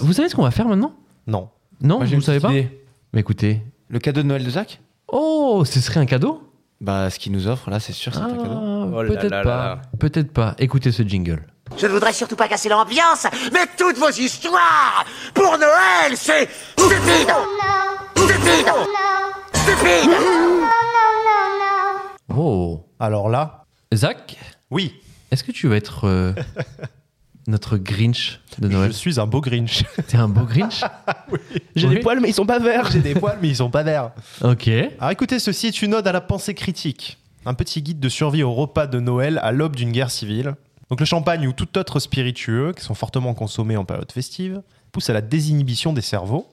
Vous savez ce qu'on va faire maintenant? Non. Non, Moi, j'ai vous une savez petite pas? idée. Mais écoutez. Le cadeau de Noël de Zach? Oh, ce serait un cadeau? Bah, ce qu'il nous offre là, c'est sûr, c'est Ah, un cadeau. Oh là Peut-être là pas. là. Peut-être pas. Écoutez ce jingle. Je ne voudrais surtout pas casser l'ambiance, mais toutes vos histoires pour Noël, c'est stupide Stupide Stupide Oh. Alors là, Zach, oui, est-ce que tu veux être euh, notre Grinch de Noël je suis un beau Grinch. T'es un beau Grinch J'ai Oui. des poils, mais ils sont pas verts. J'ai des poils, mais ils sont pas verts. Ok. Alors écoutez, ceci est une ode à la pensée critique. Un petit guide de survie au repas de Noël à l'aube d'une guerre civile. Donc le champagne ou tout autre spiritueux, qui sont fortement consommés en période festive, pousse à la désinhibition des cerveaux.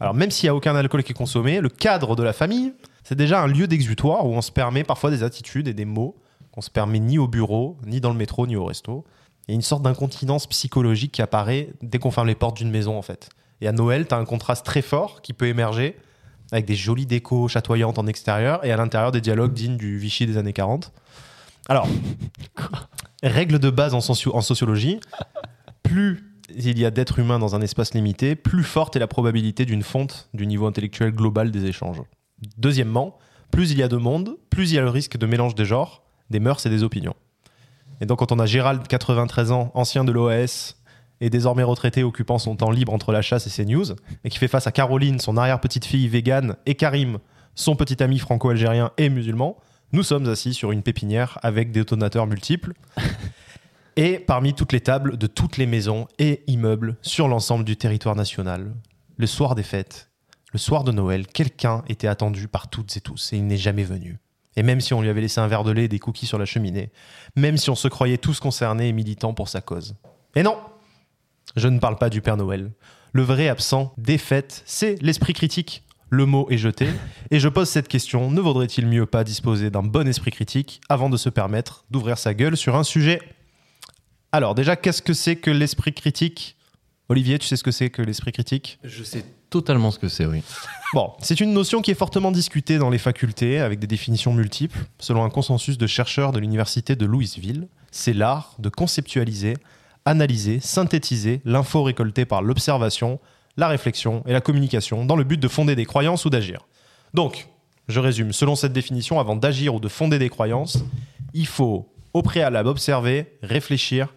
Alors même s'il n'y a aucun alcool qui est consommé, le cadre de la famille, c'est déjà un lieu d'exutoire où on se permet parfois des attitudes et des mots qu'on se permet ni au bureau, ni dans le métro, ni au resto. Il y a une sorte d'incontinence psychologique qui apparaît dès qu'on ferme les portes d'une maison en fait. Et à Noël, tu as un contraste très fort qui peut émerger avec des jolies décos chatoyantes en extérieur et à l'intérieur des dialogues dignes du Vichy des années 40. Alors, règle de base en, socio- en sociologie, plus il y a d'êtres humains dans un espace limité, plus forte est la probabilité d'une fonte du niveau intellectuel global des échanges. Deuxièmement, plus il y a de monde, plus il y a le risque de mélange des genres, des mœurs et des opinions. Et donc quand on a Gérald, 93 ans, ancien de l'OAS, et désormais retraité occupant son temps libre entre la chasse et ses news, et qui fait face à Caroline, son arrière-petite-fille végane, et Karim, son petit ami franco-algérien et musulman, nous sommes assis sur une pépinière avec des détonateurs multiples. Et parmi toutes les tables de toutes les maisons et immeubles sur l'ensemble du territoire national, le soir des fêtes, le soir de Noël, quelqu'un était attendu par toutes et tous et il n'est jamais venu. Et même si on lui avait laissé un verre de lait et des cookies sur la cheminée, même si on se croyait tous concernés et militants pour sa cause. Et non Je ne parle pas du Père Noël. Le vrai absent des fêtes, c'est l'esprit critique. Le mot est jeté. Et je pose cette question, ne vaudrait-il mieux pas disposer d'un bon esprit critique avant de se permettre d'ouvrir sa gueule sur un sujet? Alors déjà, qu'est-ce que c'est que l'esprit critique? Olivier, tu sais ce que c'est que l'esprit critique? Je sais totalement ce que c'est, oui. Bon, c'est une notion qui est fortement discutée dans les facultés avec des définitions multiples. Selon un consensus de chercheurs de l'université de Louisville, c'est l'art de conceptualiser, analyser, synthétiser l'info récoltée par l'observation, la réflexion et la communication dans le but de fonder des croyances ou d'agir. Donc, je résume, selon cette définition, avant d'agir ou de fonder des croyances, il faut au préalable observer, réfléchir,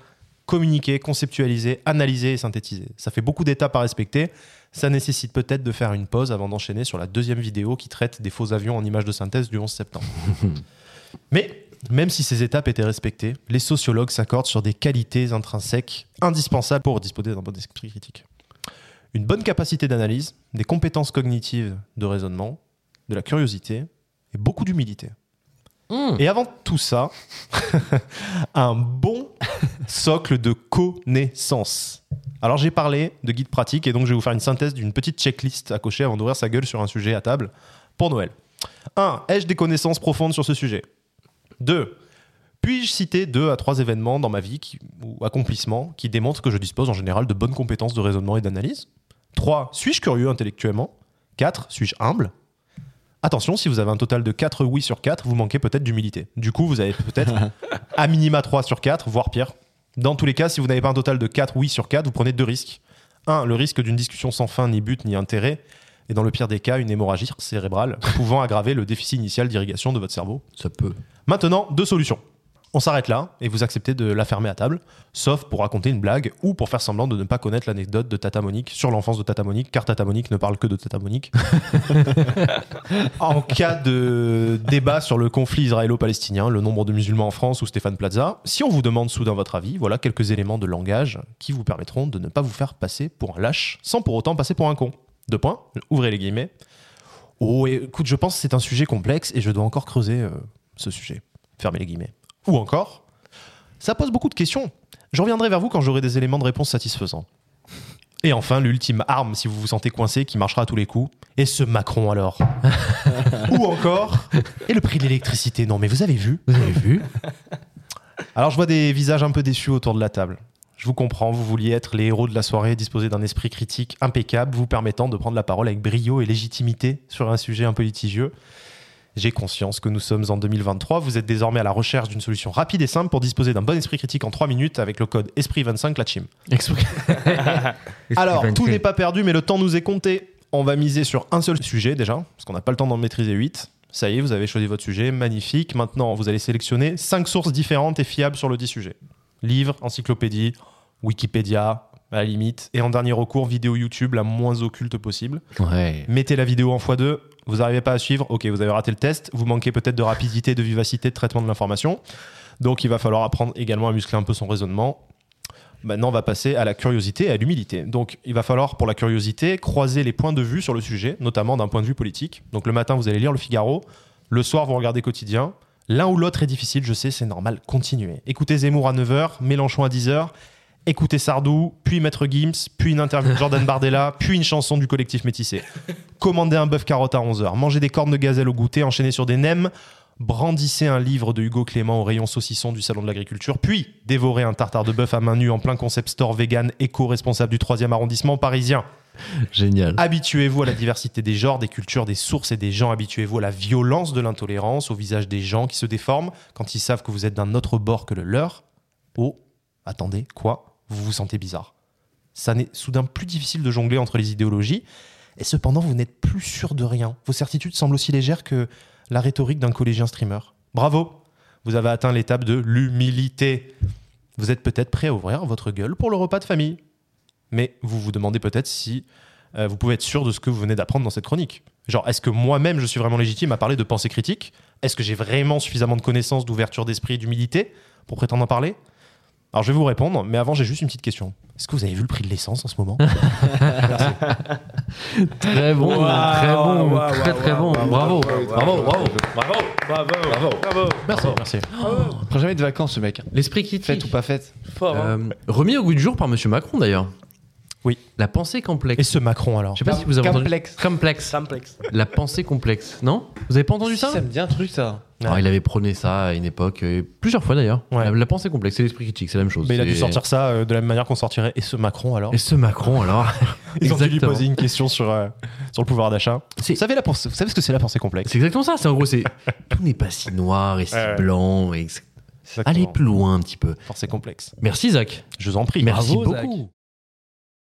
communiquer, conceptualiser, analyser et synthétiser. Ça fait beaucoup d'étapes à respecter. Ça nécessite peut-être de faire une pause avant d'enchaîner sur la deuxième vidéo qui traite des faux avions en images de synthèse du 11 septembre. Mais même si ces étapes étaient respectées, les sociologues s'accordent sur des qualités intrinsèques indispensables pour disposer d'un bon esprit critique. Une bonne capacité d'analyse, des compétences cognitives de raisonnement, de la curiosité et beaucoup d'humilité. Mmh. Et avant tout ça, un bon socle de connaissances. Alors j'ai parlé de guide pratique et donc je vais vous faire une synthèse d'une petite checklist à cocher avant d'ouvrir sa gueule sur un sujet à table pour Noël. 1. Ai-je des connaissances profondes sur ce sujet? 2. Puis-je citer deux à trois événements dans ma vie qui- ou accomplissements qui démontrent que je dispose en général de bonnes compétences de raisonnement et d'analyse? 3. Suis-je curieux intellectuellement? 4. Suis-je humble? Attention, si vous avez un total de 4 oui sur 4, vous manquez peut-être d'humilité. Du coup, vous avez peut-être à minima 3 sur 4, voire pire. Dans tous les cas, si vous n'avez pas un total de 4 oui sur 4, vous prenez deux risques. 1. Le risque d'une discussion sans fin, ni but, ni intérêt. Et dans le pire des cas, une hémorragie cérébrale pouvant aggraver le déficit initial d'irrigation de votre cerveau. Ça peut. Maintenant, deux solutions. On s'arrête là et vous acceptez de la fermer à table, sauf pour raconter une blague ou pour faire semblant de ne pas connaître l'anecdote de Tata Monique sur l'enfance de Tata Monique, car Tata Monique ne parle que de Tata Monique. en cas de débat sur le conflit israélo-palestinien, le nombre de musulmans en France ou Stéphane Plaza, si on vous demande soudain votre avis, voilà quelques éléments de langage qui vous permettront de ne pas vous faire passer pour un lâche sans pour autant passer pour un con. Deux points, ouvrez les guillemets. Oh, écoute, je pense que c'est un sujet complexe et je dois encore creuser euh, ce sujet. Fermez les guillemets. Ou encore, ça pose beaucoup de questions. Je reviendrai vers vous quand j'aurai des éléments de réponse satisfaisants. Et enfin, l'ultime arme, si vous vous sentez coincé, qui marchera à tous les coups. Et ce Macron alors Ou encore, et le prix de l'électricité Non mais vous avez vu Vous avez vu Alors je vois des visages un peu déçus autour de la table. Je vous comprends, vous vouliez être les héros de la soirée, disposer d'un esprit critique impeccable, vous permettant de prendre la parole avec brio et légitimité sur un sujet un peu litigieux. J'ai conscience que nous sommes en 2023. Vous êtes désormais à la recherche d'une solution rapide et simple pour disposer d'un bon esprit critique en 3 minutes avec le code Esprit25 la chim. Alors, tout n'est pas perdu, mais le temps nous est compté. On va miser sur un seul sujet déjà, parce qu'on n'a pas le temps d'en maîtriser 8. Ça y est, vous avez choisi votre sujet, magnifique. Maintenant, vous allez sélectionner 5 sources différentes et fiables sur le dit sujet. Livre, encyclopédie, Wikipédia, à la limite. Et en dernier recours, vidéo YouTube la moins occulte possible. Ouais. Mettez la vidéo en x2, vous n'arrivez pas à suivre, ok, vous avez raté le test, vous manquez peut-être de rapidité, de vivacité, de traitement de l'information. Donc il va falloir apprendre également à muscler un peu son raisonnement. Maintenant, on va passer à la curiosité et à l'humilité. Donc, il va falloir, pour la curiosité, croiser les points de vue sur le sujet, notamment d'un point de vue politique. Donc, le matin, vous allez lire Le Figaro. Le soir, vous regardez Quotidien. L'un ou l'autre est difficile, je sais, c'est normal. Continuez. Écoutez Zemmour à 9h, Mélenchon à 10h. Écoutez Sardou, puis Maître Gims, puis une interview de Jordan Bardella, puis une chanson du collectif métissé. Commandez un bœuf carotte à 11h. Mangez des cornes de gazelle au goûter, enchaînez sur des nems. Brandissez un livre de Hugo Clément au rayon saucisson du Salon de l'Agriculture, puis dévorez un tartare de bœuf à main nue en plein concept store vegan éco-responsable du 3e arrondissement parisien. Génial. Habituez-vous à la diversité des genres, des cultures, des sources et des gens. Habituez-vous à la violence de l'intolérance, au visage des gens qui se déforment quand ils savent que vous êtes d'un autre bord que le leur. Oh, attendez, quoi? Vous vous sentez bizarre. Ça n'est soudain plus difficile de jongler entre les idéologies, et cependant vous n'êtes plus sûr de rien. Vos certitudes semblent aussi légères que la rhétorique d'un collégien streamer. Bravo Vous avez atteint l'étape de l'humilité. Vous êtes peut-être prêt à ouvrir votre gueule pour le repas de famille. Mais vous vous demandez peut-être si euh, vous pouvez être sûr de ce que vous venez d'apprendre dans cette chronique. Genre, est-ce que moi-même je suis vraiment légitime à parler de pensée critique? Est-ce que j'ai vraiment suffisamment de connaissances, d'ouverture d'esprit d'humilité pour prétendre en parler? Alors, je vais vous répondre, mais avant, j'ai juste une petite question. Est-ce que vous avez vu le prix de l'essence en ce moment? Très bon, très bon, très très bon. Bravo, bravo, bravo. Bravo, bravo, bravo, bravo. Merci, merci. Il prend jamais de vacances, ce mec. L'esprit critique. Faites ou pas faites. Fort, hein. Euh, remis au goût du jour par Monsieur Macron d'ailleurs. Oui. La pensée complexe. Et ce Macron alors? Je sais pas si vous avez entendu. Complexe. Complexe. Complexe. La pensée complexe. Non? Vous avez pas entendu ça? Ça me dit un truc, ça. Alors, il avait prôné ça à une époque, euh, plusieurs fois d'ailleurs. Ouais. La, la pensée complexe, c'est l'esprit critique, c'est la même chose. Mais il a dû sortir ça euh, de la même manière qu'on sortirait et ce Macron alors Et ce Macron alors Ils ont dû lui poser une question sur, euh, sur le pouvoir d'achat. Vous savez, la pensée- vous savez ce que c'est la pensée complexe C'est exactement ça. C'est en gros, c'est tout n'est pas si noir et si Ouais, blanc. Et... Allez plus loin un petit peu. Pensée complexe. Merci Zach. Je vous en prie. Merci Bravo, Zach. beaucoup.